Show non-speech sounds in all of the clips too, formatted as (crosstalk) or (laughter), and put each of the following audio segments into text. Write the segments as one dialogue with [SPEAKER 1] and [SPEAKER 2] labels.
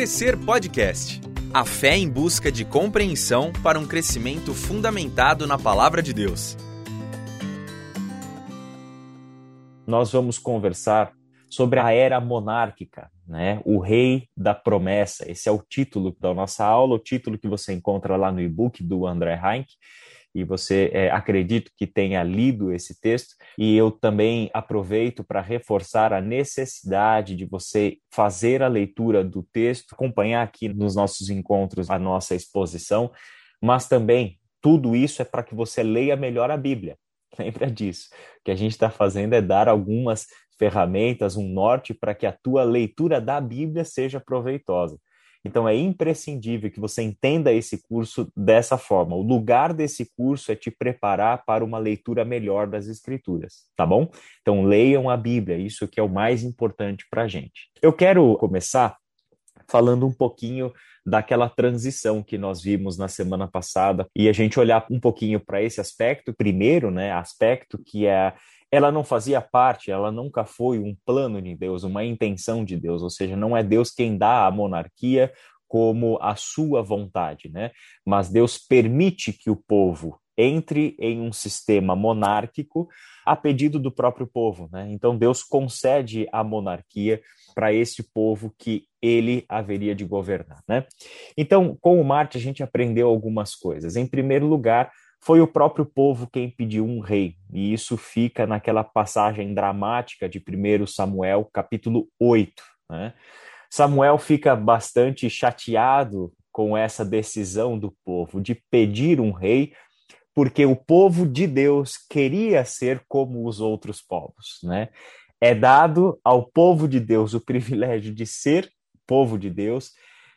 [SPEAKER 1] Crescer Podcast. A fé em busca de compreensão para um crescimento fundamentado na palavra de Deus.
[SPEAKER 2] Nós vamos conversar sobre a era monárquica, né? O rei da promessa. Esse é o título da nossa aula, o título que você encontra lá no e-book do André Heinck e você é, acredito que tenha lido esse texto, e eu também aproveito para reforçar a necessidade de você fazer a leitura do texto, acompanhar aqui nos nossos encontros a nossa exposição, mas também tudo isso é para que você leia melhor a Bíblia. (laughs) Lembra disso. O que a gente está fazendo é dar algumas ferramentas, um norte para que a tua leitura da Bíblia seja proveitosa. Então é imprescindível que você entenda esse curso dessa forma. O lugar desse curso é te preparar para uma leitura melhor das escrituras, tá bom? Então leiam a Bíblia, isso que é o mais importante para a gente. Eu quero começar falando um pouquinho daquela transição que nós vimos na semana passada e a gente olhar um pouquinho para esse aspecto primeiro, né, aspecto que é ela não fazia parte, ela nunca foi um plano de Deus, uma intenção de Deus, ou seja, não é Deus quem dá a monarquia como a sua vontade, né? Mas Deus permite que o povo entre em um sistema monárquico a pedido do próprio povo, né? Então Deus concede a monarquia para esse povo que ele haveria de governar, né? Então, com o Marte a gente aprendeu algumas coisas. Em primeiro lugar, foi o próprio povo quem pediu um rei, e isso fica naquela passagem dramática de 1 Samuel, capítulo 8. Né? Samuel fica bastante chateado com essa decisão do povo de pedir um rei, porque o povo de Deus queria ser como os outros povos. Né? É dado ao povo de Deus o privilégio de ser povo de Deus,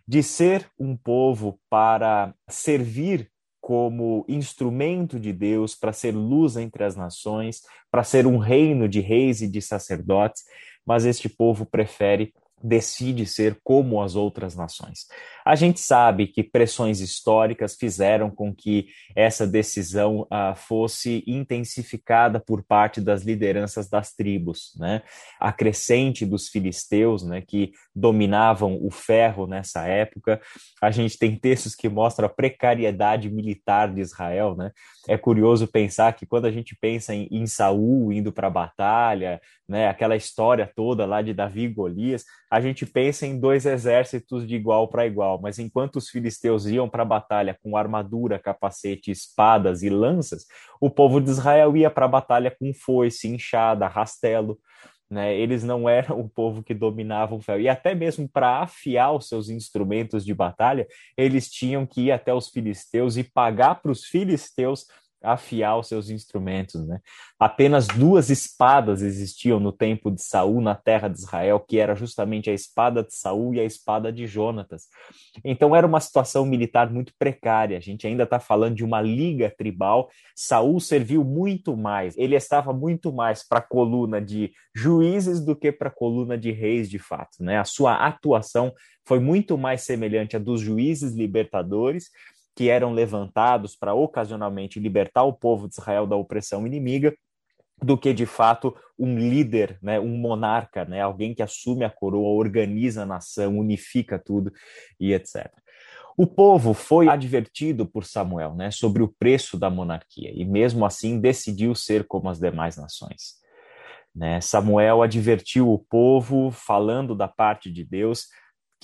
[SPEAKER 2] de ser um povo para servir como instrumento de Deus para ser luz entre as nações, para ser um reino de reis e de sacerdotes, mas este povo prefere decide ser como as outras nações. A gente sabe que pressões históricas fizeram com que essa decisão uh, fosse intensificada por parte das lideranças das tribos, né? A crescente dos filisteus, né, que dominavam o ferro nessa época. A gente tem textos que mostram a precariedade militar de Israel, né? É curioso pensar que quando a gente pensa em, em Saul indo para a batalha, né, aquela história toda lá de Davi e Golias, a gente pensa em dois exércitos de igual para igual, mas enquanto os filisteus iam para a batalha com armadura, capacete, espadas e lanças, o povo de Israel ia para a batalha com foice, enxada, rastelo. Né? Eles não eram o povo que dominava o ferro. E até mesmo para afiar os seus instrumentos de batalha, eles tinham que ir até os filisteus e pagar para os filisteus afiar os seus instrumentos, né? Apenas duas espadas existiam no tempo de Saul na terra de Israel, que era justamente a espada de Saul e a espada de Jonatas. Então era uma situação militar muito precária. A gente ainda está falando de uma liga tribal. Saul serviu muito mais. Ele estava muito mais para a coluna de juízes do que para a coluna de reis, de fato, né? A sua atuação foi muito mais semelhante à dos juízes libertadores que eram levantados para ocasionalmente libertar o povo de Israel da opressão inimiga, do que de fato um líder, né, um monarca, né, alguém que assume a coroa, organiza a nação, unifica tudo e etc. O povo foi advertido por Samuel né, sobre o preço da monarquia e, mesmo assim, decidiu ser como as demais nações. Né? Samuel advertiu o povo, falando da parte de Deus,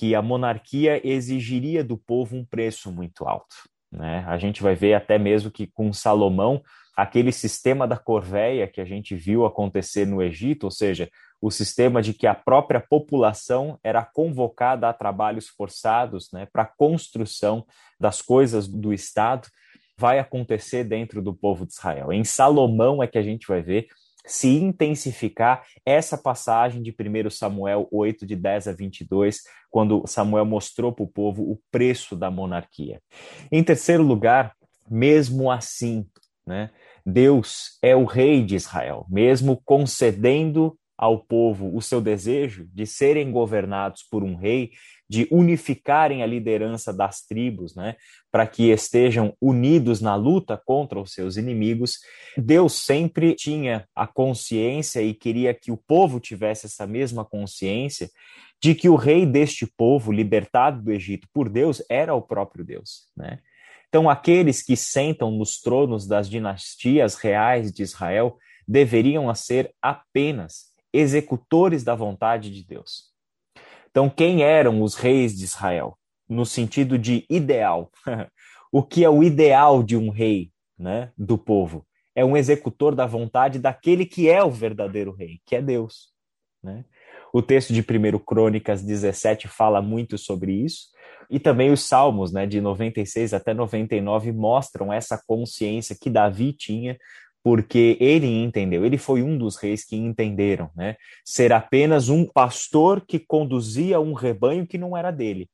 [SPEAKER 2] que a monarquia exigiria do povo um preço muito alto. Né? A gente vai ver até mesmo que com Salomão, aquele sistema da corvéia que a gente viu acontecer no Egito, ou seja, o sistema de que a própria população era convocada a trabalhos forçados né, para a construção das coisas do Estado, vai acontecer dentro do povo de Israel. Em Salomão é que a gente vai ver se intensificar essa passagem de 1 Samuel 8, de 10 a 22, quando Samuel mostrou para o povo o preço da monarquia. Em terceiro lugar, mesmo assim, né, Deus é o rei de Israel, mesmo concedendo ao povo o seu desejo de serem governados por um rei, de unificarem a liderança das tribos, né, para que estejam unidos na luta contra os seus inimigos. Deus sempre tinha a consciência e queria que o povo tivesse essa mesma consciência de que o rei deste povo, libertado do Egito por Deus, era o próprio Deus, né? Então, aqueles que sentam nos tronos das dinastias reais de Israel deveriam ser apenas executores da vontade de Deus. Então, quem eram os reis de Israel? No sentido de ideal. (laughs) o que é o ideal de um rei né, do povo? É um executor da vontade daquele que é o verdadeiro rei, que é Deus. Né? O texto de 1 Crônicas 17 fala muito sobre isso, e também os Salmos, né, de 96 até 99, mostram essa consciência que Davi tinha porque ele entendeu, ele foi um dos reis que entenderam, né? Ser apenas um pastor que conduzia um rebanho que não era dele.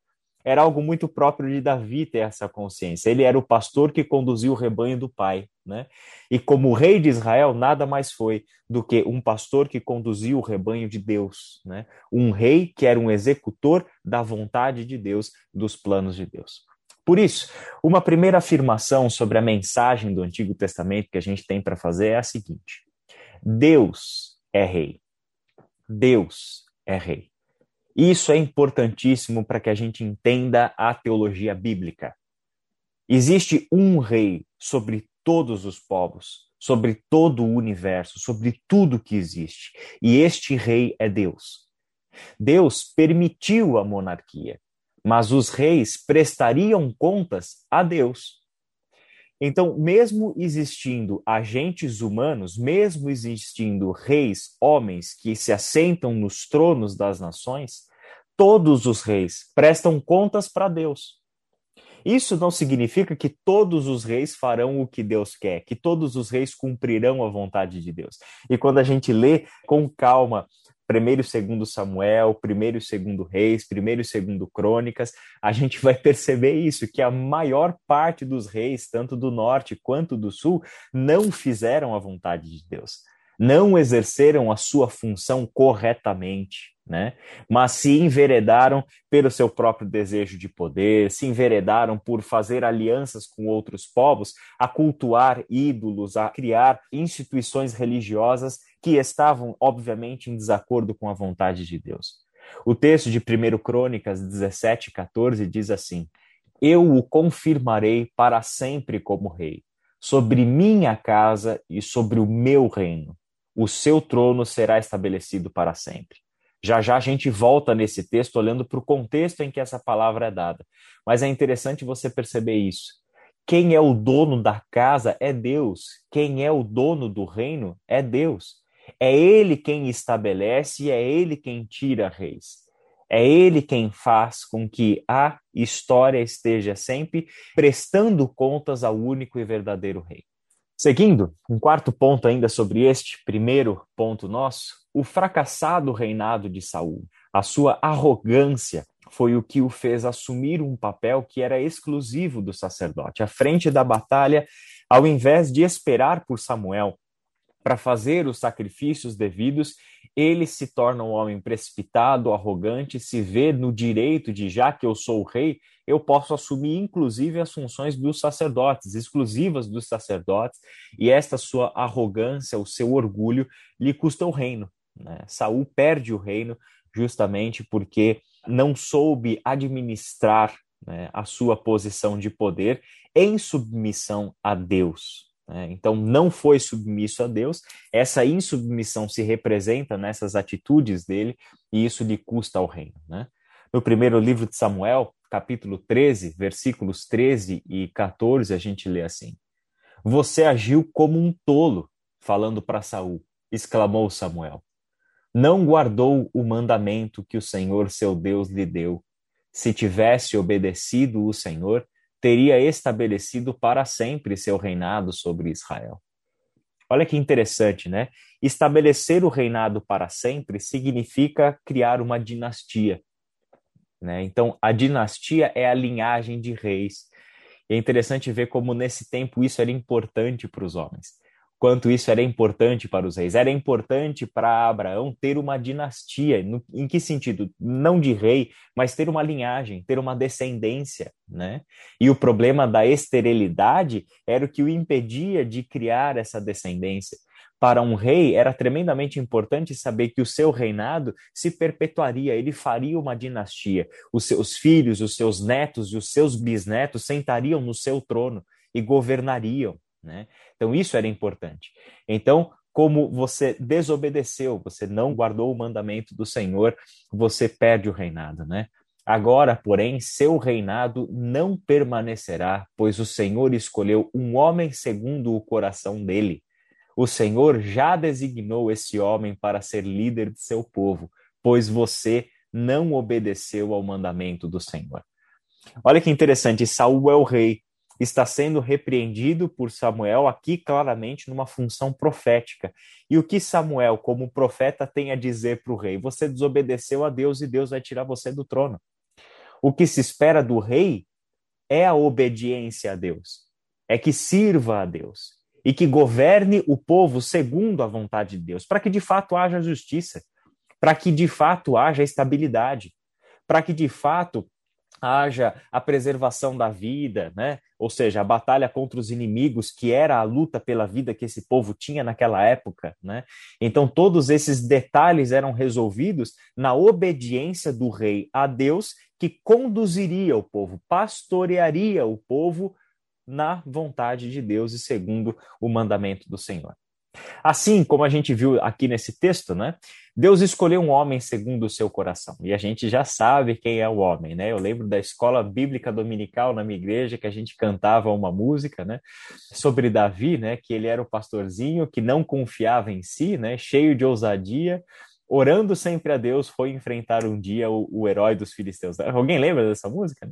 [SPEAKER 2] Era algo muito próprio de Davi ter essa consciência. Ele era o pastor que conduzia o rebanho do pai, né? E como rei de Israel, nada mais foi do que um pastor que conduzia o rebanho de Deus, né? Um rei que era um executor da vontade de Deus, dos planos de Deus. Por isso, uma primeira afirmação sobre a mensagem do Antigo Testamento que a gente tem para fazer é a seguinte: Deus é rei. Deus é rei. Isso é importantíssimo para que a gente entenda a teologia bíblica. Existe um rei sobre todos os povos, sobre todo o universo, sobre tudo que existe. E este rei é Deus. Deus permitiu a monarquia mas os reis prestariam contas a Deus. Então, mesmo existindo agentes humanos, mesmo existindo reis, homens que se assentam nos tronos das nações, todos os reis prestam contas para Deus. Isso não significa que todos os reis farão o que Deus quer, que todos os reis cumprirão a vontade de Deus. E quando a gente lê com calma primeiro e segundo Samuel, primeiro e segundo Reis, primeiro e segundo Crônicas, a gente vai perceber isso, que a maior parte dos reis, tanto do norte quanto do sul, não fizeram a vontade de Deus, não exerceram a sua função corretamente né? Mas se enveredaram pelo seu próprio desejo de poder, se enveredaram por fazer alianças com outros povos, a cultuar ídolos, a criar instituições religiosas que estavam, obviamente, em desacordo com a vontade de Deus. O texto de 1 Crônicas 17, 14 diz assim: Eu o confirmarei para sempre como rei, sobre minha casa e sobre o meu reino. O seu trono será estabelecido para sempre. Já já a gente volta nesse texto olhando para o contexto em que essa palavra é dada. Mas é interessante você perceber isso. Quem é o dono da casa é Deus. Quem é o dono do reino é Deus. É Ele quem estabelece e é Ele quem tira reis. É Ele quem faz com que a história esteja sempre prestando contas ao único e verdadeiro Rei. Seguindo, um quarto ponto ainda sobre este primeiro ponto nosso, o fracassado reinado de Saul, a sua arrogância foi o que o fez assumir um papel que era exclusivo do sacerdote. À frente da batalha, ao invés de esperar por Samuel para fazer os sacrifícios devidos, ele se torna um homem precipitado, arrogante, se vê no direito de, já que eu sou o rei, eu posso assumir inclusive as funções dos sacerdotes, exclusivas dos sacerdotes, e esta sua arrogância, o seu orgulho, lhe custa o reino. Né? Saul perde o reino justamente porque não soube administrar né, a sua posição de poder em submissão a Deus. Né? Então, não foi submisso a Deus, essa insubmissão se representa nessas atitudes dele, e isso lhe custa ao reino. Né? No primeiro livro de Samuel, capítulo 13, versículos 13 e 14, a gente lê assim: Você agiu como um tolo, falando para Saul, exclamou Samuel. Não guardou o mandamento que o Senhor seu Deus lhe deu. Se tivesse obedecido o Senhor, teria estabelecido para sempre seu reinado sobre Israel. Olha que interessante, né? Estabelecer o reinado para sempre significa criar uma dinastia. Né? Então, a dinastia é a linhagem de reis. É interessante ver como nesse tempo isso era importante para os homens. Quanto isso era importante para os reis. Era importante para Abraão ter uma dinastia. No, em que sentido? Não de rei, mas ter uma linhagem, ter uma descendência. Né? E o problema da esterilidade era o que o impedia de criar essa descendência. Para um rei, era tremendamente importante saber que o seu reinado se perpetuaria, ele faria uma dinastia. Os seus filhos, os seus netos e os seus bisnetos sentariam no seu trono e governariam. Né? Então, isso era importante. Então, como você desobedeceu, você não guardou o mandamento do Senhor, você perde o reinado, né? Agora, porém, seu reinado não permanecerá, pois o Senhor escolheu um homem segundo o coração dele. O Senhor já designou esse homem para ser líder de seu povo, pois você não obedeceu ao mandamento do Senhor. Olha que interessante, Saul é o rei, está sendo repreendido por Samuel aqui claramente numa função profética. E o que Samuel, como profeta, tem a dizer para o rei? Você desobedeceu a Deus e Deus vai tirar você do trono. O que se espera do rei é a obediência a Deus, é que sirva a Deus e que governe o povo segundo a vontade de Deus, para que de fato haja justiça, para que de fato haja estabilidade, para que de fato haja a preservação da vida, né? Ou seja, a batalha contra os inimigos, que era a luta pela vida que esse povo tinha naquela época, né? Então todos esses detalhes eram resolvidos na obediência do rei a Deus, que conduziria o povo, pastorearia o povo na vontade de Deus e segundo o mandamento do Senhor. Assim como a gente viu aqui nesse texto, né? Deus escolheu um homem segundo o seu coração. E a gente já sabe quem é o homem, né? Eu lembro da escola bíblica dominical na minha igreja que a gente cantava uma música, né, sobre Davi, né, que ele era o pastorzinho que não confiava em si, né, cheio de ousadia, orando sempre a Deus, foi enfrentar um dia o, o herói dos filisteus. Alguém lembra dessa música?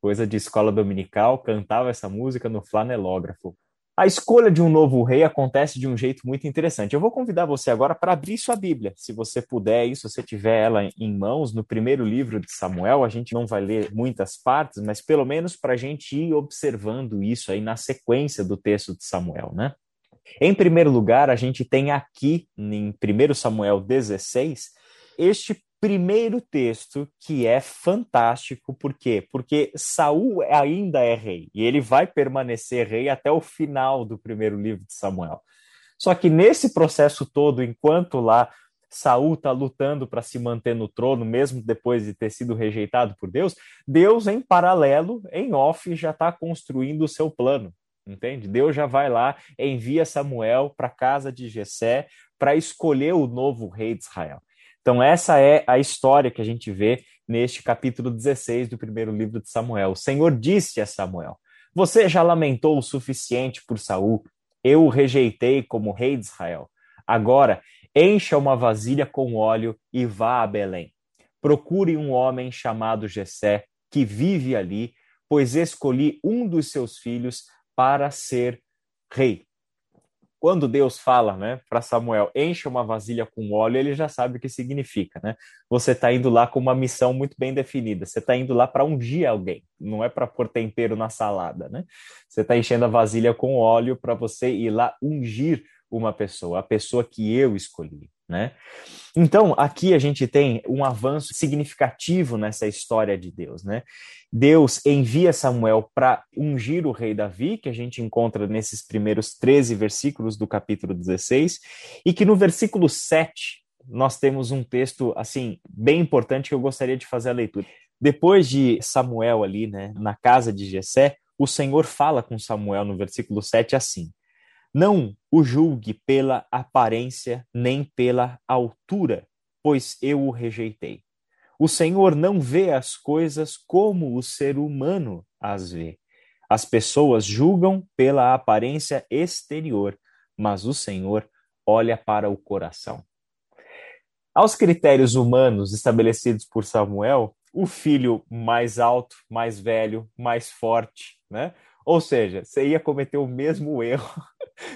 [SPEAKER 2] Coisa de escola dominical, cantava essa música no flanelógrafo. A escolha de um novo rei acontece de um jeito muito interessante. Eu vou convidar você agora para abrir sua Bíblia, se você puder, e se você tiver ela em mãos, no primeiro livro de Samuel. A gente não vai ler muitas partes, mas pelo menos para a gente ir observando isso aí na sequência do texto de Samuel, né? Em primeiro lugar, a gente tem aqui, em 1 Samuel 16, este primeiro texto que é fantástico, por quê? Porque Saul ainda é rei e ele vai permanecer rei até o final do primeiro livro de Samuel. Só que nesse processo todo, enquanto lá Saul está lutando para se manter no trono, mesmo depois de ter sido rejeitado por Deus, Deus, em paralelo, em off, já está construindo o seu plano. Entende? Deus já vai lá, envia Samuel para a casa de Jessé para escolher o novo rei de Israel. Então, essa é a história que a gente vê neste capítulo 16 do primeiro livro de Samuel. O Senhor disse a Samuel: Você já lamentou o suficiente por Saul? Eu o rejeitei como rei de Israel. Agora, encha uma vasilha com óleo e vá a Belém. Procure um homem chamado Jessé, que vive ali, pois escolhi um dos seus filhos para ser rei quando Deus fala, né, para Samuel, encha uma vasilha com óleo, ele já sabe o que significa, né? Você está indo lá com uma missão muito bem definida. Você está indo lá para ungir alguém, não é para pôr tempero na salada, né? Você está enchendo a vasilha com óleo para você ir lá ungir uma pessoa, a pessoa que eu escolhi né? Então, aqui a gente tem um avanço significativo nessa história de Deus, né? Deus envia Samuel para ungir o rei Davi, que a gente encontra nesses primeiros 13 versículos do capítulo 16, e que no versículo 7 nós temos um texto assim bem importante que eu gostaria de fazer a leitura. Depois de Samuel ali, né, na casa de Jessé, o Senhor fala com Samuel no versículo 7 assim: não o julgue pela aparência nem pela altura, pois eu o rejeitei. O Senhor não vê as coisas como o ser humano as vê. As pessoas julgam pela aparência exterior, mas o Senhor olha para o coração. Aos critérios humanos estabelecidos por Samuel, o filho mais alto, mais velho, mais forte, né? Ou seja, você ia cometer o mesmo (laughs) erro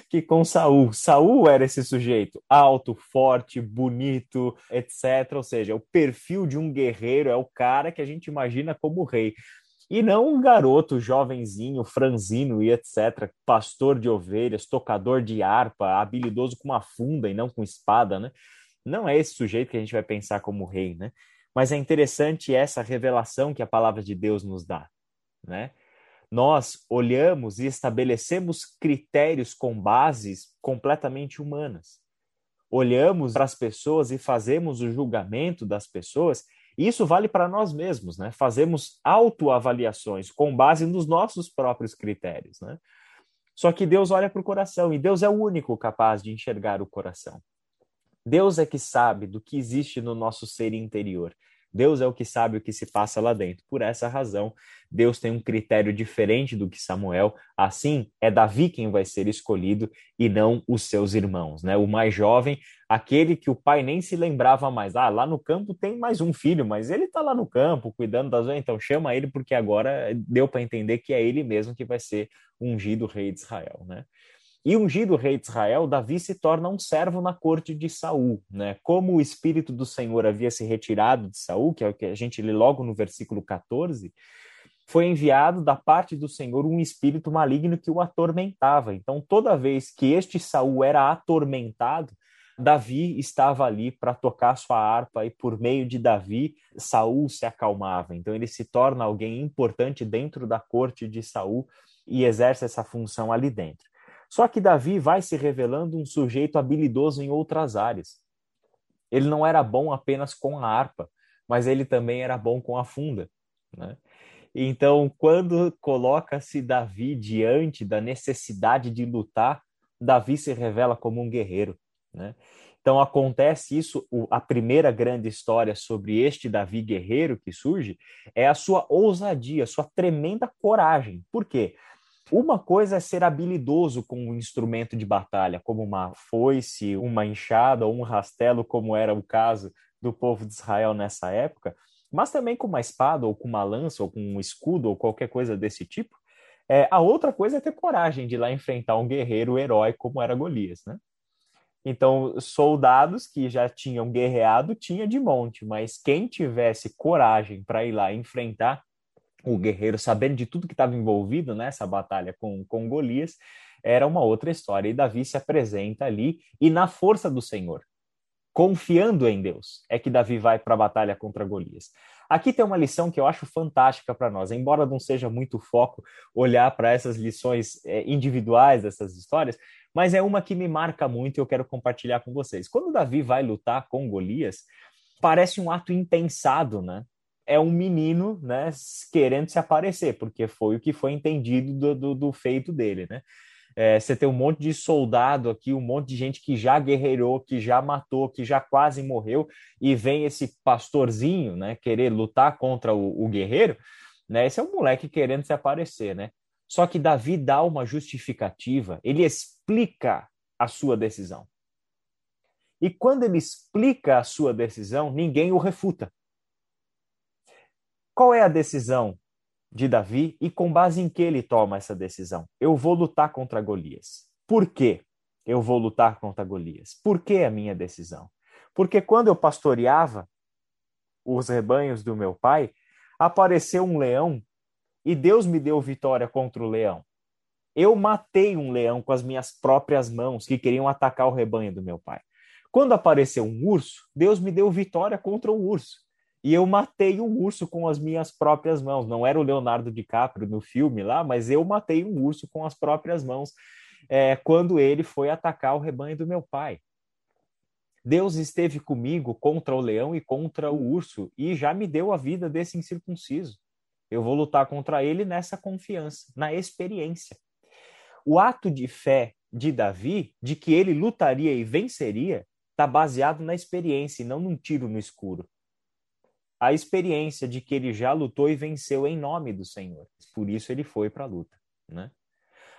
[SPEAKER 2] que com Saul. Saul era esse sujeito alto, forte, bonito, etc. Ou seja, o perfil de um guerreiro é o cara que a gente imagina como rei. E não um garoto jovenzinho, franzino e etc., pastor de ovelhas, tocador de harpa, habilidoso com uma funda e não com espada, né? Não é esse sujeito que a gente vai pensar como rei, né? Mas é interessante essa revelação que a palavra de Deus nos dá, né? Nós olhamos e estabelecemos critérios com bases completamente humanas. Olhamos para as pessoas e fazemos o julgamento das pessoas isso vale para nós mesmos, né? Fazemos autoavaliações com base nos nossos próprios critérios, né? Só que Deus olha para o coração e Deus é o único capaz de enxergar o coração. Deus é que sabe do que existe no nosso ser interior. Deus é o que sabe o que se passa lá dentro. Por essa razão, Deus tem um critério diferente do que Samuel. Assim, é Davi quem vai ser escolhido e não os seus irmãos, né? O mais jovem, aquele que o pai nem se lembrava mais. Ah, lá no campo tem mais um filho, mas ele está lá no campo cuidando das então chama ele porque agora deu para entender que é ele mesmo que vai ser ungido rei de Israel, né? E ungido rei de Israel, Davi se torna um servo na corte de Saul, né? Como o espírito do Senhor havia se retirado de Saul, que é o que a gente lê logo no versículo 14, foi enviado da parte do Senhor um espírito maligno que o atormentava. Então, toda vez que este Saul era atormentado, Davi estava ali para tocar sua harpa e por meio de Davi, Saul se acalmava. Então ele se torna alguém importante dentro da corte de Saul e exerce essa função ali dentro. Só que Davi vai se revelando um sujeito habilidoso em outras áreas. Ele não era bom apenas com a harpa, mas ele também era bom com a funda. Né? Então, quando coloca-se Davi diante da necessidade de lutar, Davi se revela como um guerreiro. Né? Então, acontece isso, a primeira grande história sobre este Davi guerreiro que surge é a sua ousadia, sua tremenda coragem. Por quê? Uma coisa é ser habilidoso com um instrumento de batalha, como uma foice, uma enxada ou um rastelo, como era o caso do povo de Israel nessa época, mas também com uma espada ou com uma lança ou com um escudo ou qualquer coisa desse tipo. É, a outra coisa é ter coragem de ir lá enfrentar um guerreiro herói como era Golias, né? Então, soldados que já tinham guerreado tinha de monte, mas quem tivesse coragem para ir lá enfrentar o guerreiro, sabendo de tudo que estava envolvido nessa batalha com, com Golias, era uma outra história. E Davi se apresenta ali e na força do Senhor, confiando em Deus, é que Davi vai para a batalha contra Golias. Aqui tem uma lição que eu acho fantástica para nós, embora não seja muito foco olhar para essas lições é, individuais dessas histórias, mas é uma que me marca muito e eu quero compartilhar com vocês. Quando Davi vai lutar com Golias, parece um ato impensado, né? É um menino, né, querendo se aparecer, porque foi o que foi entendido do, do, do feito dele, né? É, você tem um monte de soldado aqui, um monte de gente que já guerreirou, que já matou, que já quase morreu, e vem esse pastorzinho, né, querer lutar contra o, o guerreiro, né? Esse é um moleque querendo se aparecer, né? Só que Davi dá uma justificativa, ele explica a sua decisão. E quando ele explica a sua decisão, ninguém o refuta. Qual é a decisão de Davi e com base em que ele toma essa decisão? Eu vou lutar contra Golias. Por quê? Eu vou lutar contra Golias. Por que a minha decisão? Porque quando eu pastoreava os rebanhos do meu pai, apareceu um leão e Deus me deu vitória contra o leão. Eu matei um leão com as minhas próprias mãos que queriam atacar o rebanho do meu pai. Quando apareceu um urso, Deus me deu vitória contra o urso e eu matei um urso com as minhas próprias mãos. Não era o Leonardo DiCaprio no filme lá, mas eu matei um urso com as próprias mãos é, quando ele foi atacar o rebanho do meu pai. Deus esteve comigo contra o leão e contra o urso e já me deu a vida desse incircunciso. Eu vou lutar contra ele nessa confiança, na experiência. O ato de fé de Davi, de que ele lutaria e venceria, está baseado na experiência e não num tiro no escuro a experiência de que ele já lutou e venceu em nome do Senhor. Por isso ele foi para a luta, né?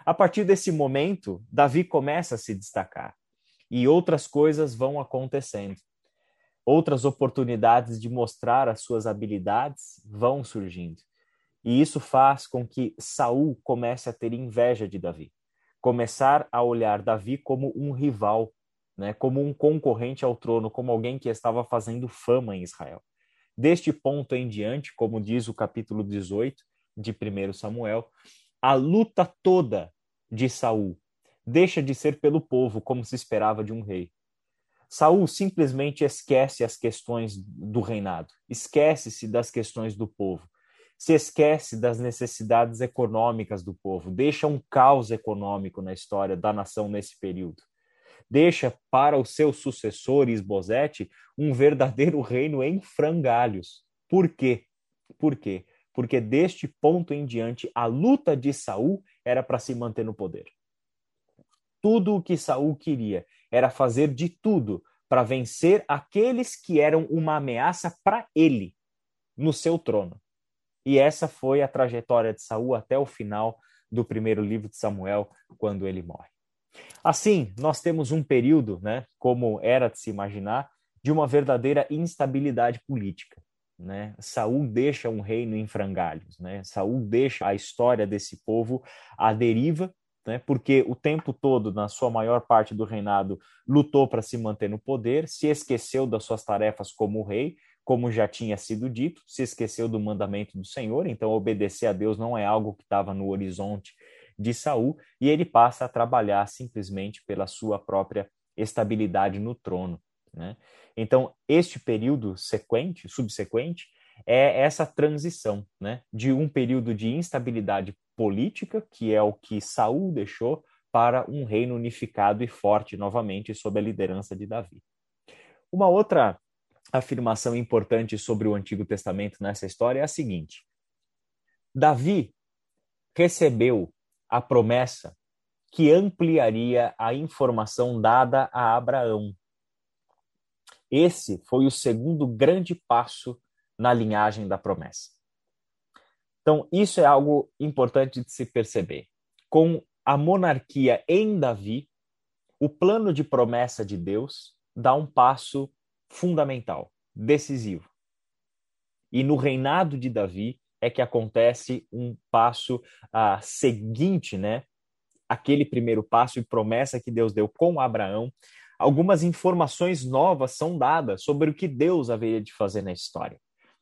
[SPEAKER 2] A partir desse momento, Davi começa a se destacar e outras coisas vão acontecendo. Outras oportunidades de mostrar as suas habilidades vão surgindo. E isso faz com que Saul comece a ter inveja de Davi, começar a olhar Davi como um rival, né, como um concorrente ao trono, como alguém que estava fazendo fama em Israel. Deste ponto em diante, como diz o capítulo 18, de 1 Samuel, a luta toda de Saul deixa de ser pelo povo como se esperava de um rei. Saul simplesmente esquece as questões do reinado, esquece-se das questões do povo, se esquece das necessidades econômicas do povo, deixa um caos econômico na história da nação nesse período. Deixa para o seu sucessor Isbosete um verdadeiro (laughs) reino em frangalhos. Por quê? Por quê? Porque deste ponto em diante a luta de Saul era para se manter no poder. Tudo o que Saul queria era fazer de tudo para vencer aqueles que eram uma ameaça para ele no seu trono. E essa foi a trajetória de Saul até o final do primeiro livro de Samuel, quando ele morre. Assim, nós temos um período, né, como era de se imaginar, de uma verdadeira instabilidade política. Né? Saul deixa um reino em frangalhos, né? Saul deixa a história desse povo à deriva, né? Porque o tempo todo, na sua maior parte do reinado, lutou para se manter no poder, se esqueceu das suas tarefas como rei, como já tinha sido dito, se esqueceu do mandamento do Senhor, então obedecer a Deus não é algo que estava no horizonte de Saul, e ele passa a trabalhar simplesmente pela sua própria estabilidade no trono. Né? Então, este período sequente, subsequente, é essa transição né, de um período de instabilidade política, que é o que Saul deixou, para um reino unificado e forte novamente sob a liderança de Davi. Uma outra afirmação importante sobre o Antigo Testamento nessa história é a seguinte: Davi recebeu a promessa que ampliaria a informação dada a Abraão esse foi o segundo grande passo na linhagem da promessa. Então, isso é algo importante de se perceber. Com a monarquia em Davi, o plano de promessa de Deus dá um passo fundamental, decisivo. E no reinado de Davi é que acontece um passo ah, seguinte, né? Aquele primeiro passo e promessa que Deus deu com Abraão, algumas informações novas são dadas sobre o que Deus haveria de fazer na história.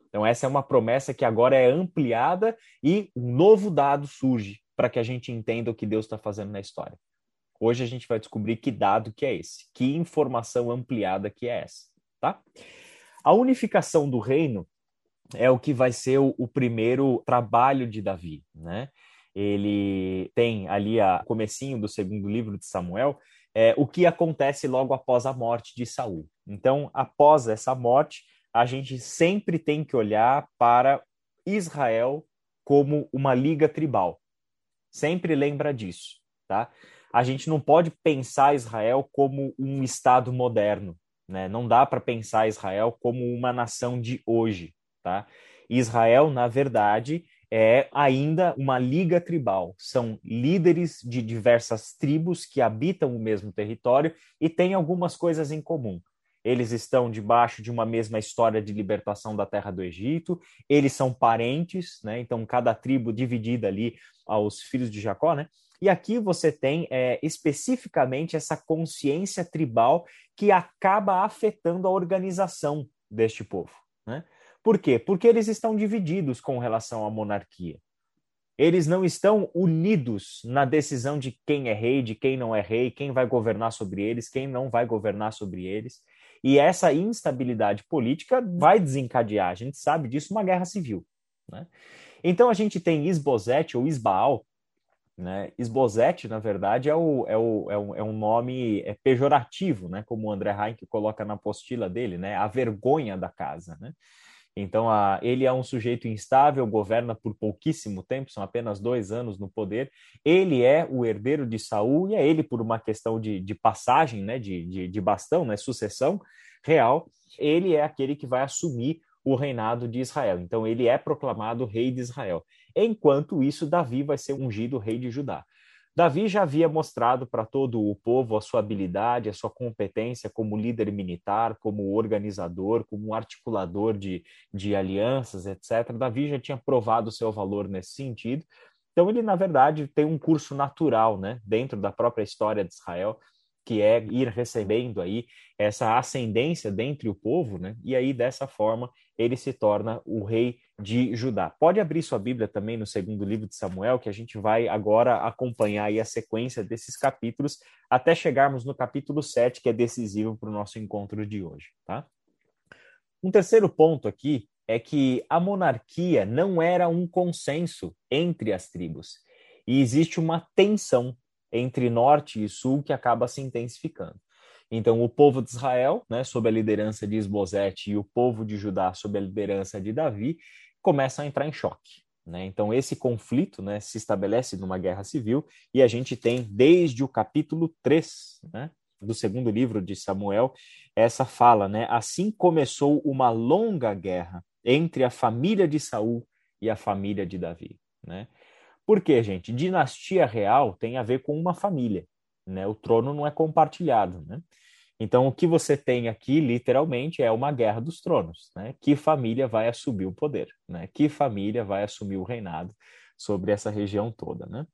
[SPEAKER 2] Então, essa é uma promessa que agora é ampliada e um novo dado surge para que a gente entenda o que Deus está fazendo na história. Hoje a gente vai descobrir que dado que é esse, que informação ampliada que é essa, tá? A unificação do reino é o que vai ser o, o primeiro trabalho de Davi, né? Ele tem ali a comecinho do segundo livro de Samuel, é, o que acontece logo após a morte de Saul. Então, após essa morte, a gente sempre tem que olhar para Israel como uma liga tribal. Sempre lembra disso, tá? A gente não pode pensar Israel como um estado moderno, né? Não dá para pensar Israel como uma nação de hoje, tá? Israel, na verdade, é ainda uma liga tribal. São líderes de diversas tribos que habitam o mesmo território e têm algumas coisas em comum. Eles estão debaixo de uma mesma história de libertação da terra do Egito, eles são parentes, né? então cada tribo dividida ali aos filhos de Jacó, né? E aqui você tem é, especificamente essa consciência tribal que acaba afetando a organização deste povo. Né? Por quê? Porque eles estão divididos com relação à monarquia. Eles não estão unidos na decisão de quem é rei, de quem não é rei, quem vai governar sobre eles, quem não vai governar sobre eles. E essa instabilidade política vai desencadear, a gente sabe disso, uma guerra civil. Né? Então a gente tem Isbosete ou Isbaal. Né? Isbosete, na verdade, é, o, é, o, é, um, é um nome é pejorativo, né? como o André Heinck coloca na apostila dele, né? a vergonha da casa. Né? Então, a, ele é um sujeito instável, governa por pouquíssimo tempo, são apenas dois anos no poder. Ele é o herdeiro de Saul e é ele, por uma questão de, de passagem, né, de, de, de bastão, né, sucessão real, ele é aquele que vai assumir o reinado de Israel. Então, ele é proclamado rei de Israel. Enquanto isso, Davi vai ser ungido rei de Judá. Davi já havia mostrado para todo o povo a sua habilidade, a sua competência como líder militar, como organizador, como articulador de, de alianças, etc. Davi já tinha provado o seu valor nesse sentido. Então, ele, na verdade, tem um curso natural né, dentro da própria história de Israel que é ir recebendo aí essa ascendência dentre o povo, né? E aí dessa forma ele se torna o rei de Judá. Pode abrir sua Bíblia também no segundo livro de Samuel, que a gente vai agora acompanhar aí a sequência desses capítulos até chegarmos no capítulo 7, que é decisivo para o nosso encontro de hoje, tá? Um terceiro ponto aqui é que a monarquia não era um consenso entre as tribos. E existe uma tensão entre norte e sul que acaba se intensificando. Então, o povo de Israel, né, sob a liderança de Esbozete, e o povo de Judá, sob a liderança de Davi, começam a entrar em choque. Né? Então, esse conflito né, se estabelece numa guerra civil, e a gente tem, desde o capítulo 3 né, do segundo livro de Samuel, essa fala: né, assim começou uma longa guerra entre a família de Saul e a família de Davi. Né? Por quê, gente? Dinastia real tem a ver com uma família. Né? O trono não é compartilhado. Né? Então, o que você tem aqui, literalmente, é uma guerra dos tronos. Né? Que família vai assumir o poder? Né? Que família vai assumir o reinado sobre essa região toda? Né?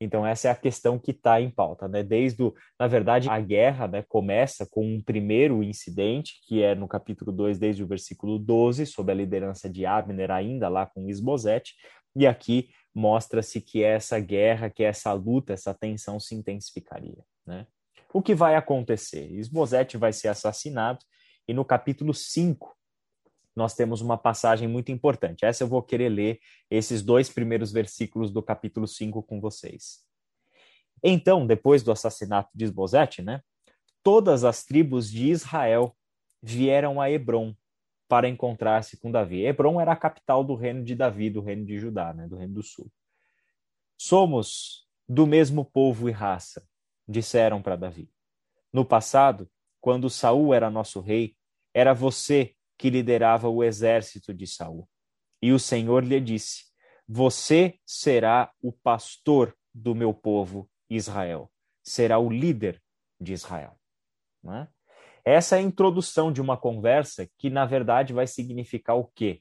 [SPEAKER 2] Então, essa é a questão que está em pauta. Né? Desde, o, na verdade, a guerra né, começa com um primeiro incidente, que é no capítulo 2, desde o versículo 12, sob a liderança de Abner, ainda lá com Isbosete, e aqui mostra-se que essa guerra, que essa luta, essa tensão se intensificaria. Né? o que vai acontecer? Esbozete vai ser assassinado, e no capítulo 5 nós temos uma passagem muito importante. Essa eu vou querer ler esses dois primeiros versículos do capítulo 5 com vocês. Então, depois do assassinato de Esbozete, né, todas as tribos de Israel vieram a Hebron para encontrar-se com Davi. Hebron era a capital do reino de Davi, do reino de Judá, né, do reino do sul. Somos do mesmo povo e raça disseram para Davi. No passado, quando Saul era nosso rei, era você que liderava o exército de Saul. E o Senhor lhe disse: Você será o pastor do meu povo Israel, será o líder de Israel. Né? Essa é a introdução de uma conversa que, na verdade, vai significar o quê?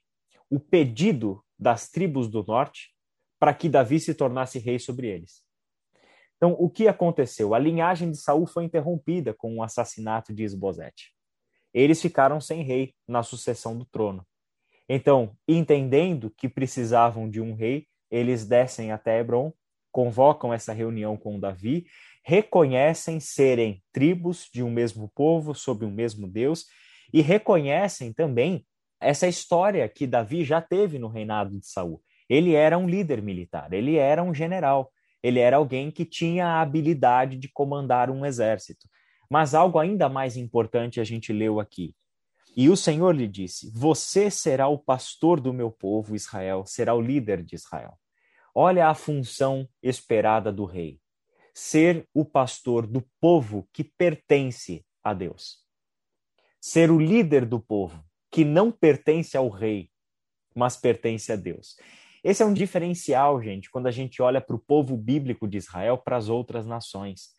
[SPEAKER 2] O pedido das tribos do norte para que Davi se tornasse rei sobre eles. Então, o que aconteceu? A linhagem de Saul foi interrompida com o assassinato de Esbozete. Eles ficaram sem rei na sucessão do trono. Então, entendendo que precisavam de um rei, eles descem até Hebron, convocam essa reunião com Davi, reconhecem serem tribos de um mesmo povo, sob um mesmo Deus, e reconhecem também essa história que Davi já teve no reinado de Saul. Ele era um líder militar, ele era um general, ele era alguém que tinha a habilidade de comandar um exército. Mas algo ainda mais importante a gente leu aqui. E o Senhor lhe disse: Você será o pastor do meu povo Israel, será o líder de Israel. Olha a função esperada do rei: ser o pastor do povo que pertence a Deus. Ser o líder do povo que não pertence ao rei, mas pertence a Deus. Esse é um diferencial, gente, quando a gente olha para o povo bíblico de Israel para as outras nações.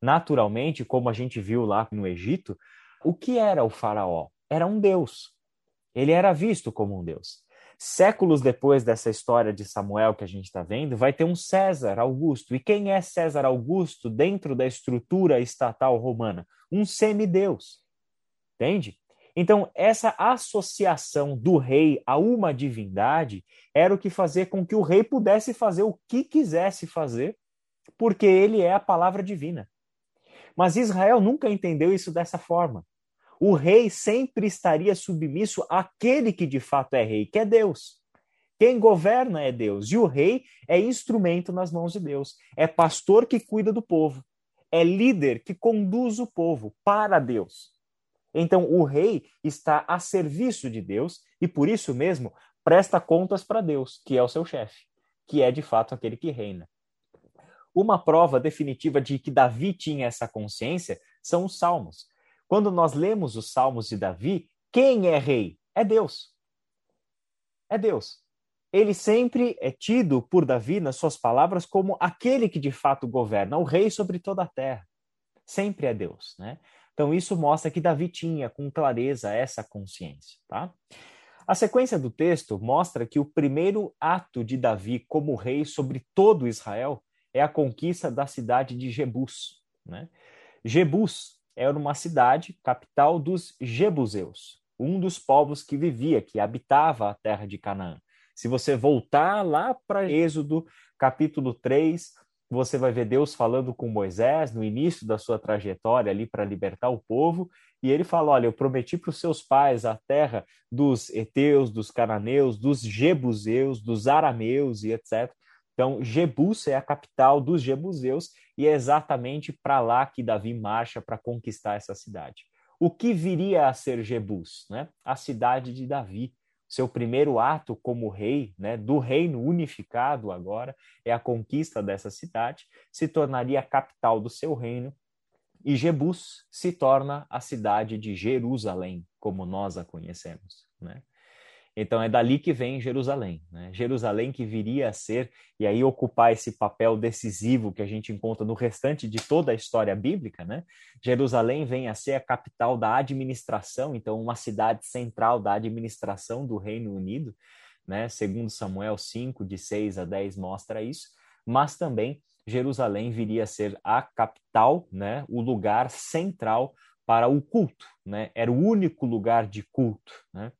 [SPEAKER 2] Naturalmente, como a gente viu lá no Egito, o que era o Faraó? Era um deus. Ele era visto como um deus. Séculos depois dessa história de Samuel que a gente está vendo, vai ter um César Augusto. E quem é César Augusto dentro da estrutura estatal romana? Um semideus. Entende? Então, essa associação do rei a uma divindade era o que fazia com que o rei pudesse fazer o que quisesse fazer, porque ele é a palavra divina. Mas Israel nunca entendeu isso dessa forma. O rei sempre estaria submisso àquele que de fato é rei, que é Deus. Quem governa é Deus, e o rei é instrumento nas mãos de Deus. É pastor que cuida do povo, é líder que conduz o povo para Deus. Então, o rei está a serviço de Deus e, por isso mesmo, presta contas para Deus, que é o seu chefe, que é de fato aquele que reina. Uma prova definitiva de que Davi tinha essa consciência são os salmos. Quando nós lemos os salmos de Davi, quem é rei? É Deus. É Deus. Ele sempre é tido por Davi, nas suas palavras, como aquele que de fato governa, o rei sobre toda a terra. Sempre é Deus, né? Então, isso mostra que Davi tinha com clareza essa consciência. Tá? A sequência do texto mostra que o primeiro ato de Davi como rei sobre todo Israel é a conquista da cidade de Jebus. Né? Jebus era uma cidade, capital dos Jebuseus, um dos povos que vivia, que habitava a terra de Canaã. Se você voltar lá para Êxodo, capítulo 3, você vai ver Deus falando com Moisés no início da sua trajetória ali para libertar o povo, e ele fala: Olha, eu prometi para os seus pais a terra dos heteus, dos cananeus, dos jebuseus, dos arameus e etc. Então, Jebus é a capital dos jebuseus e é exatamente para lá que Davi marcha para conquistar essa cidade. O que viria a ser Jebus? Né? A cidade de Davi, seu primeiro ato como rei, né, do reino unificado agora, é a conquista dessa cidade, se tornaria a capital do seu reino, e Jebus se torna a cidade de Jerusalém, como nós a conhecemos. Né? Então é dali que vem Jerusalém, né? Jerusalém que viria a ser e aí ocupar esse papel decisivo que a gente encontra no restante de toda a história bíblica, né? Jerusalém vem a ser a capital da administração, então uma cidade central da administração do Reino Unido, né? Segundo Samuel 5 de 6 a 10 mostra isso, mas também Jerusalém viria a ser a capital, né? O lugar central para o culto, né? Era o único lugar de culto, né?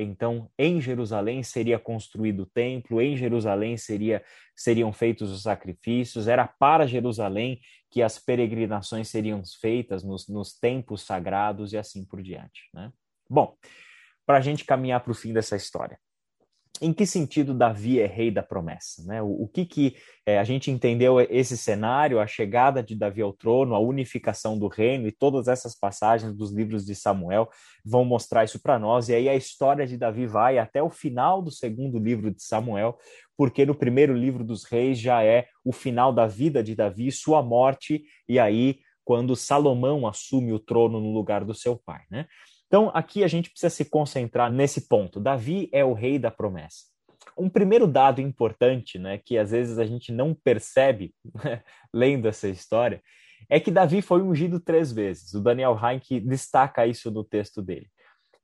[SPEAKER 2] Então, em Jerusalém seria construído o templo, em Jerusalém seria, seriam feitos os sacrifícios, era para Jerusalém que as peregrinações seriam feitas nos, nos tempos sagrados e assim por diante. Né? Bom, para a gente caminhar para o fim dessa história em que sentido Davi é rei da promessa? Né? O, o que, que é, a gente entendeu esse cenário, a chegada de Davi ao trono, a unificação do reino e todas essas passagens dos livros de Samuel vão mostrar isso para nós. E aí a história de Davi vai até o final do segundo livro de Samuel, porque no primeiro livro dos reis já é o final da vida de Davi, sua morte, e aí quando Salomão assume o trono no lugar do seu pai. Né? Então, aqui a gente precisa se concentrar nesse ponto. Davi é o rei da promessa. Um primeiro dado importante, né, que às vezes a gente não percebe né, (laughs) lendo essa história, é que Davi foi ungido três vezes. O Daniel Heinck destaca isso no texto dele.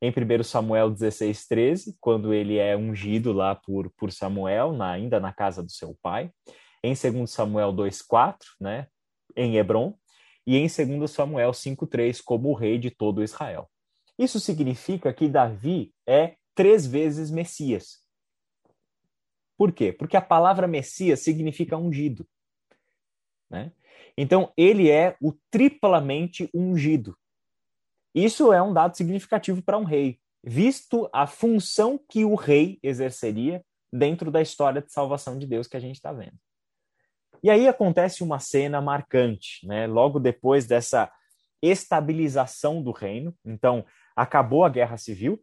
[SPEAKER 2] Em 1 Samuel 16, 13, quando ele é ungido lá por, por Samuel, na, ainda na casa do seu pai. Em 2 Samuel 2, 4, né, em Hebron. E em 2 Samuel 5, 3, como o rei de todo Israel. Isso significa que Davi é três vezes Messias. Por quê? Porque a palavra Messias significa ungido. Né? Então, ele é o triplamente ungido. Isso é um dado significativo para um rei, visto a função que o rei exerceria dentro da história de salvação de Deus que a gente está vendo. E aí acontece uma cena marcante, né? logo depois dessa estabilização do reino. Então, acabou a guerra civil,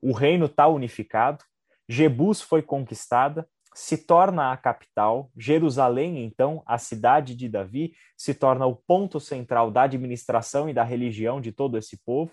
[SPEAKER 2] o reino está unificado, Jebus foi conquistada, se torna a capital, Jerusalém, então, a cidade de Davi, se torna o ponto central da administração e da religião de todo esse povo.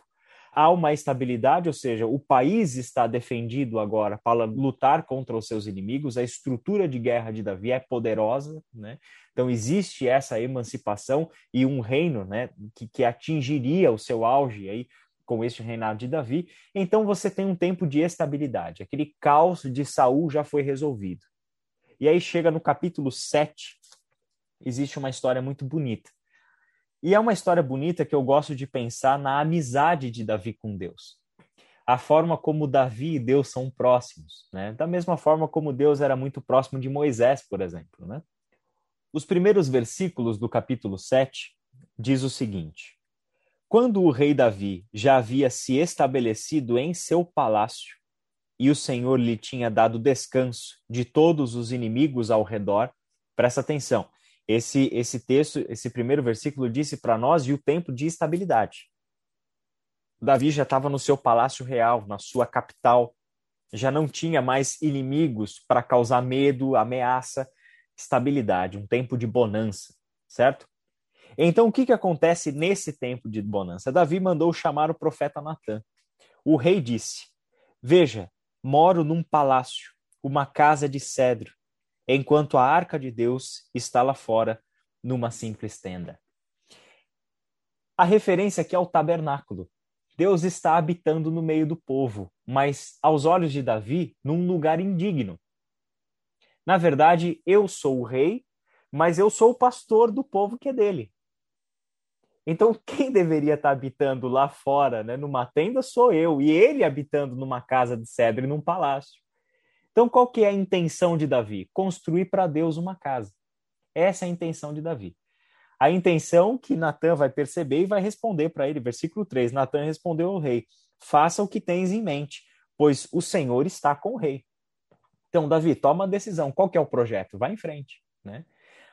[SPEAKER 2] Há uma estabilidade, ou seja, o país está defendido agora para lutar contra os seus inimigos, a estrutura de guerra de Davi é poderosa, né? Então existe essa emancipação e um reino, né, que, que atingiria o seu auge aí com este reinado de Davi, então você tem um tempo de estabilidade. Aquele caos de Saul já foi resolvido. E aí chega no capítulo 7, existe uma história muito bonita. E é uma história bonita que eu gosto de pensar na amizade de Davi com Deus. A forma como Davi e Deus são próximos, né? Da mesma forma como Deus era muito próximo de Moisés, por exemplo, né? Os primeiros versículos do capítulo 7 diz o seguinte: quando o rei Davi já havia se estabelecido em seu palácio e o Senhor lhe tinha dado descanso de todos os inimigos ao redor, presta atenção. Esse esse texto, esse primeiro versículo disse para nós de o tempo de estabilidade. Davi já estava no seu palácio real, na sua capital, já não tinha mais inimigos para causar medo, ameaça, estabilidade, um tempo de bonança, certo? Então, o que, que acontece nesse tempo de bonança? Davi mandou chamar o profeta Natã. O rei disse: Veja, moro num palácio, uma casa de cedro, enquanto a arca de Deus está lá fora, numa simples tenda. A referência aqui é ao tabernáculo. Deus está habitando no meio do povo, mas aos olhos de Davi, num lugar indigno. Na verdade, eu sou o rei, mas eu sou o pastor do povo que é dele. Então, quem deveria estar habitando lá fora, né, numa tenda, sou eu, e ele habitando numa casa de cedro e num palácio. Então, qual que é a intenção de Davi? Construir para Deus uma casa. Essa é a intenção de Davi. A intenção que Natan vai perceber e vai responder para ele, versículo 3. Natan respondeu ao rei: Faça o que tens em mente, pois o Senhor está com o rei. Então, Davi, toma a decisão. Qual que é o projeto? Vai em frente, né?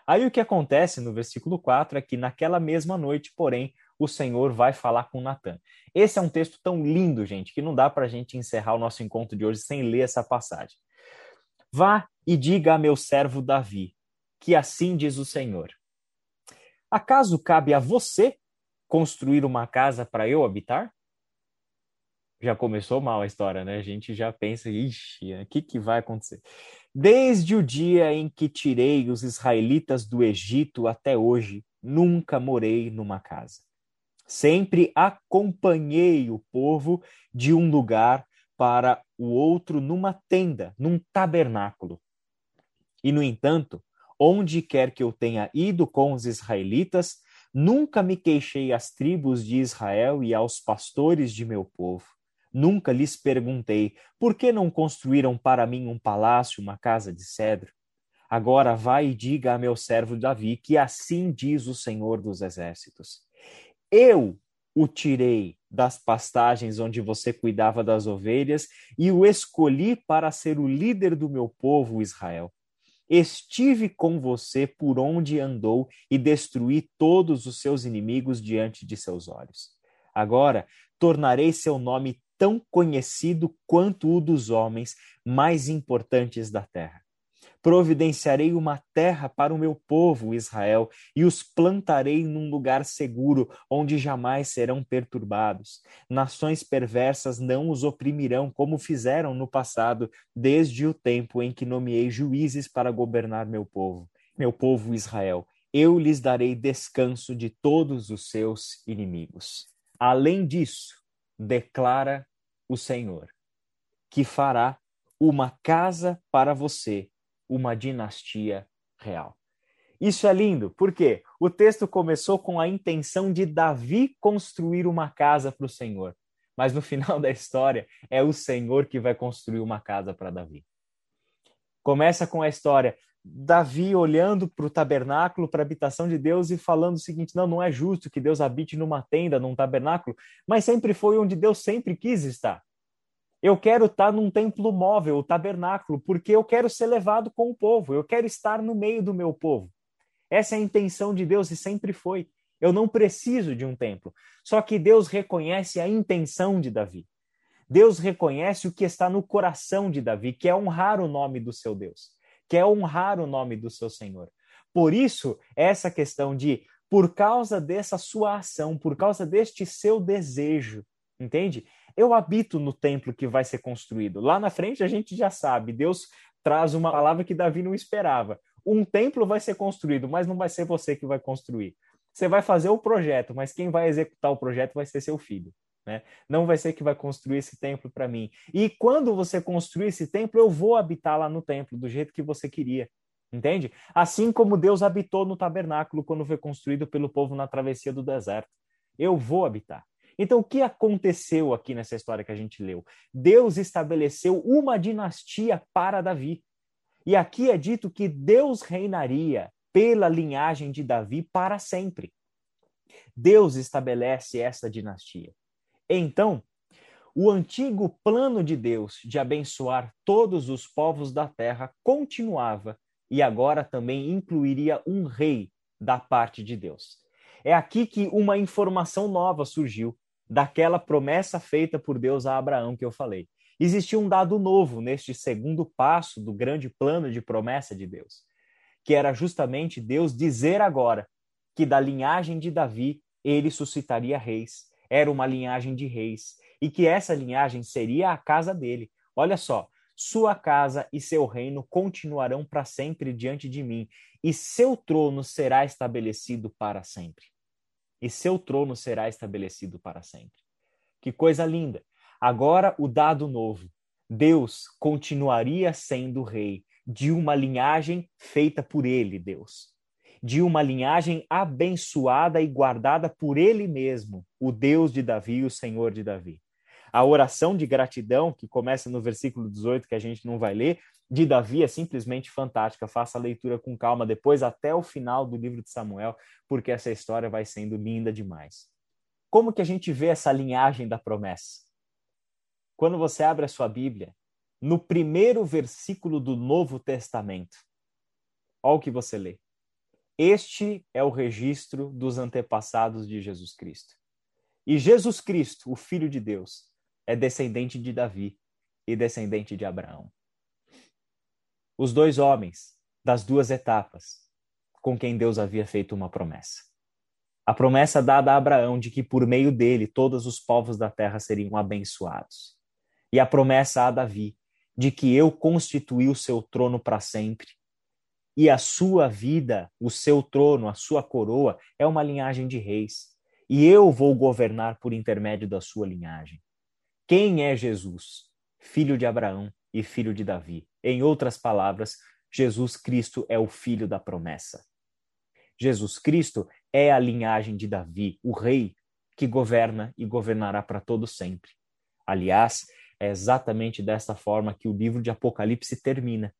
[SPEAKER 2] Aí o que acontece no versículo 4 é que naquela mesma noite, porém, o Senhor vai falar com Natan. Esse é um texto tão lindo, gente, que não dá para a gente encerrar o nosso encontro de hoje sem ler essa passagem. Vá e diga a meu servo Davi, que assim diz o Senhor: Acaso cabe a você construir uma casa para eu habitar? Já começou mal a história, né? A gente já pensa, ixi, o que, que vai acontecer? Desde o dia em que tirei os israelitas do Egito até hoje, nunca morei numa casa. Sempre acompanhei o povo de um lugar para o outro numa tenda, num tabernáculo. E, no entanto, onde quer que eu tenha ido com os israelitas, nunca me queixei às tribos de Israel e aos pastores de meu povo. Nunca lhes perguntei: por que não construíram para mim um palácio, uma casa de cedro? Agora vai e diga a meu servo Davi que assim diz o Senhor dos Exércitos: Eu o tirei das pastagens onde você cuidava das ovelhas e o escolhi para ser o líder do meu povo Israel. Estive com você por onde andou e destruí todos os seus inimigos diante de seus olhos. Agora tornarei seu nome tão conhecido quanto o dos homens mais importantes da terra. Providenciarei uma terra para o meu povo, Israel, e os plantarei num lugar seguro, onde jamais serão perturbados. Nações perversas não os oprimirão, como fizeram no passado, desde o tempo em que nomeei juízes para governar meu povo, meu povo Israel. Eu lhes darei descanso de todos os seus inimigos. Além disso, declara o Senhor, que fará uma casa para você, uma dinastia real. Isso é lindo, porque o texto começou com a intenção de Davi construir uma casa para o Senhor, mas no (laughs) final da história é o Senhor que vai construir uma casa para Davi. Começa com a história Davi olhando para o tabernáculo, para a habitação de Deus e falando o seguinte: não, não é justo que Deus habite numa tenda, num tabernáculo, mas sempre foi onde Deus sempre quis estar. Eu quero estar num templo móvel, o tabernáculo, porque eu quero ser levado com o povo, eu quero estar no meio do meu povo. Essa é a intenção de Deus e sempre foi. Eu não preciso de um templo. Só que Deus reconhece a intenção de Davi. Deus reconhece o que está no coração de Davi, que é honrar o nome do seu Deus quer honrar o nome do seu Senhor. Por isso, essa questão de, por causa dessa sua ação, por causa deste seu desejo, entende? Eu habito no templo que vai ser construído. Lá na frente a gente já sabe, Deus traz uma palavra que Davi não esperava. Um templo vai ser construído, mas não vai ser você que vai construir. Você vai fazer o projeto, mas quem vai executar o projeto vai ser seu filho. Né? Não vai ser que vai construir esse templo para mim. E quando você construir esse templo, eu vou habitar lá no templo do jeito que você queria. Entende? Assim como Deus habitou no tabernáculo quando foi construído pelo povo na travessia do deserto. Eu vou habitar. Então, o que aconteceu aqui nessa história que a gente leu? Deus estabeleceu uma dinastia para Davi. E aqui é dito que Deus reinaria pela linhagem de Davi para sempre. Deus estabelece essa dinastia. Então, o antigo plano de Deus de abençoar todos os povos da terra continuava e agora também incluiria um rei da parte de Deus. É aqui que uma informação nova surgiu daquela promessa feita por Deus a Abraão que eu falei. Existia um dado novo neste segundo passo do grande plano de promessa de Deus, que era justamente Deus dizer agora que da linhagem de Davi ele suscitaria reis era uma linhagem de reis e que essa linhagem seria a casa dele. Olha só, sua casa e seu reino continuarão para sempre diante de mim, e seu trono será estabelecido para sempre. E seu trono será estabelecido para sempre. Que coisa linda! Agora o dado novo. Deus continuaria sendo rei de uma linhagem feita por ele, Deus. De uma linhagem abençoada e guardada por ele mesmo, o Deus de Davi o Senhor de Davi. A oração de gratidão, que começa no versículo 18, que a gente não vai ler, de Davi é simplesmente fantástica. Faça a leitura com calma depois, até o final do livro de Samuel, porque essa história vai sendo linda demais. Como que a gente vê essa linhagem da promessa? Quando você abre a sua Bíblia, no primeiro versículo do Novo Testamento, olha o que você lê. Este é o registro dos antepassados de Jesus Cristo. E Jesus Cristo, o Filho de Deus, é descendente de Davi e descendente de Abraão. Os dois homens das duas etapas com quem Deus havia feito uma promessa. A promessa dada a Abraão de que por meio dele todos os povos da terra seriam abençoados. E a promessa a Davi de que eu constituí o seu trono para sempre. E a sua vida, o seu trono, a sua coroa é uma linhagem de reis. E eu vou governar por intermédio da sua linhagem. Quem é Jesus? Filho de Abraão e filho de Davi. Em outras palavras, Jesus Cristo é o filho da promessa. Jesus Cristo é a linhagem de Davi, o rei que governa e governará para todo sempre. Aliás, é exatamente desta forma que o livro de Apocalipse termina.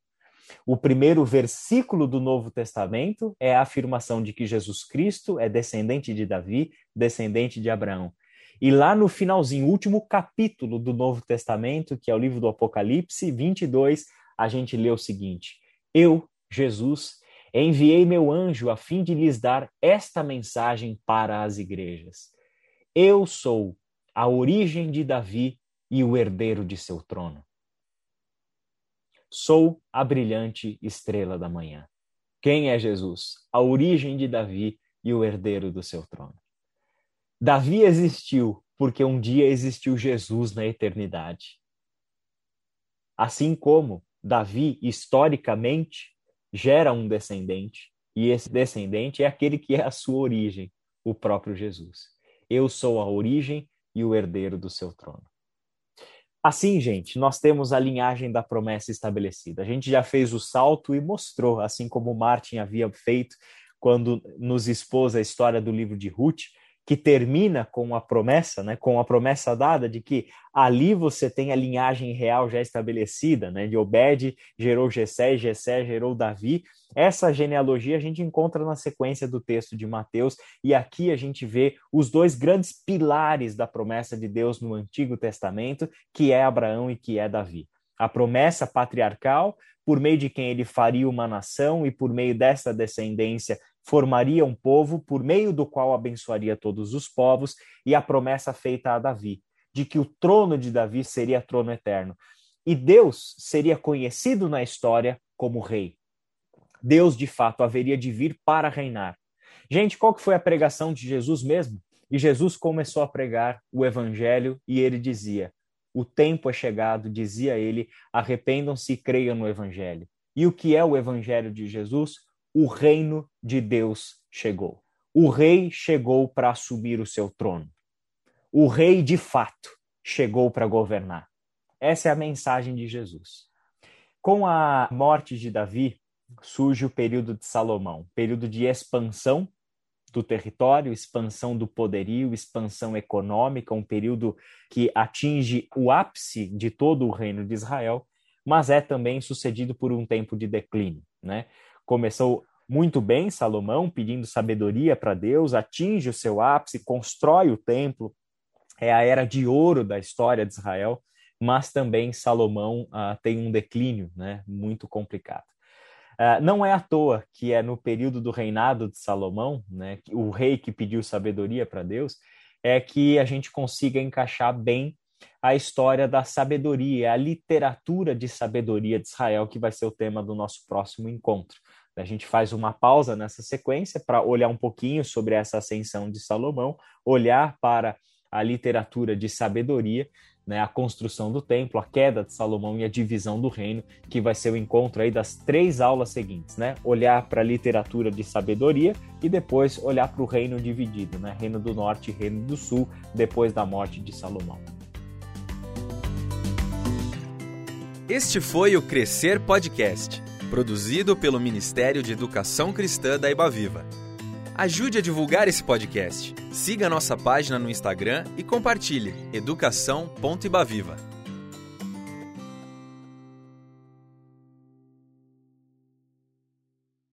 [SPEAKER 2] O primeiro versículo do Novo Testamento é a afirmação de que Jesus Cristo é descendente de Davi, descendente de Abraão. E lá no finalzinho, último capítulo do Novo Testamento, que é o livro do Apocalipse 22, a gente lê o seguinte: Eu, Jesus, enviei meu anjo a fim de lhes dar esta mensagem para as igrejas. Eu sou a origem de Davi e o herdeiro de seu trono. Sou a brilhante estrela da manhã. Quem é Jesus? A origem de Davi e o herdeiro do seu trono. Davi existiu porque um dia existiu Jesus na eternidade. Assim como Davi, historicamente, gera um descendente, e esse descendente é aquele que é a sua origem, o próprio Jesus. Eu sou a origem e o herdeiro do seu trono. Assim, gente, nós temos a linhagem da promessa estabelecida. A gente já fez o salto e mostrou, assim como Martin havia feito quando nos expôs a história do livro de Ruth, que termina com a promessa, né, com a promessa dada de que ali você tem a linhagem real já estabelecida, né, de Obed gerou Jessé, Jessé gerou Davi. Essa genealogia a gente encontra na sequência do texto de Mateus e aqui a gente vê os dois grandes pilares da promessa de Deus no Antigo Testamento, que é Abraão e que é Davi. A promessa patriarcal, por meio de quem ele faria uma nação e por meio dessa descendência formaria um povo por meio do qual abençoaria todos os povos, e a promessa feita a Davi, de que o trono de Davi seria trono eterno. E Deus seria conhecido na história como rei. Deus, de fato, haveria de vir para reinar. Gente, qual que foi a pregação de Jesus mesmo? E Jesus começou a pregar o evangelho e ele dizia: "O tempo é chegado", dizia ele, "arrependam-se e creiam no evangelho". E o que é o evangelho de Jesus? O reino de Deus chegou. O rei chegou para assumir o seu trono. O rei, de fato, chegou para governar. Essa é a mensagem de Jesus. Com a morte de Davi, surge o período de Salomão período de expansão do território, expansão do poderio, expansão econômica, um período que atinge o ápice de todo o reino de Israel, mas é também sucedido por um tempo de declínio. Né? Começou muito bem Salomão, pedindo sabedoria para Deus, atinge o seu ápice, constrói o templo, é a era de ouro da história de Israel, mas também Salomão uh, tem um declínio né, muito complicado. Uh, não é à toa que é no período do reinado de Salomão, né, o rei que pediu sabedoria para Deus, é que a gente consiga encaixar bem a história da sabedoria, a literatura de sabedoria de Israel, que vai ser o tema do nosso próximo encontro. A gente faz uma pausa nessa sequência para olhar um pouquinho sobre essa ascensão de Salomão, olhar para a literatura de sabedoria, né, a construção do templo, a queda de Salomão e a divisão do reino, que vai ser o encontro aí das três aulas seguintes, né? Olhar para a literatura de sabedoria e depois olhar para o reino dividido, né? Reino do Norte e Reino do Sul, depois da morte de Salomão.
[SPEAKER 1] Este foi o Crescer Podcast Produzido pelo Ministério de Educação Cristã da Ibaviva. Ajude a divulgar esse podcast. Siga nossa página no Instagram e compartilhe educação.ibaviva.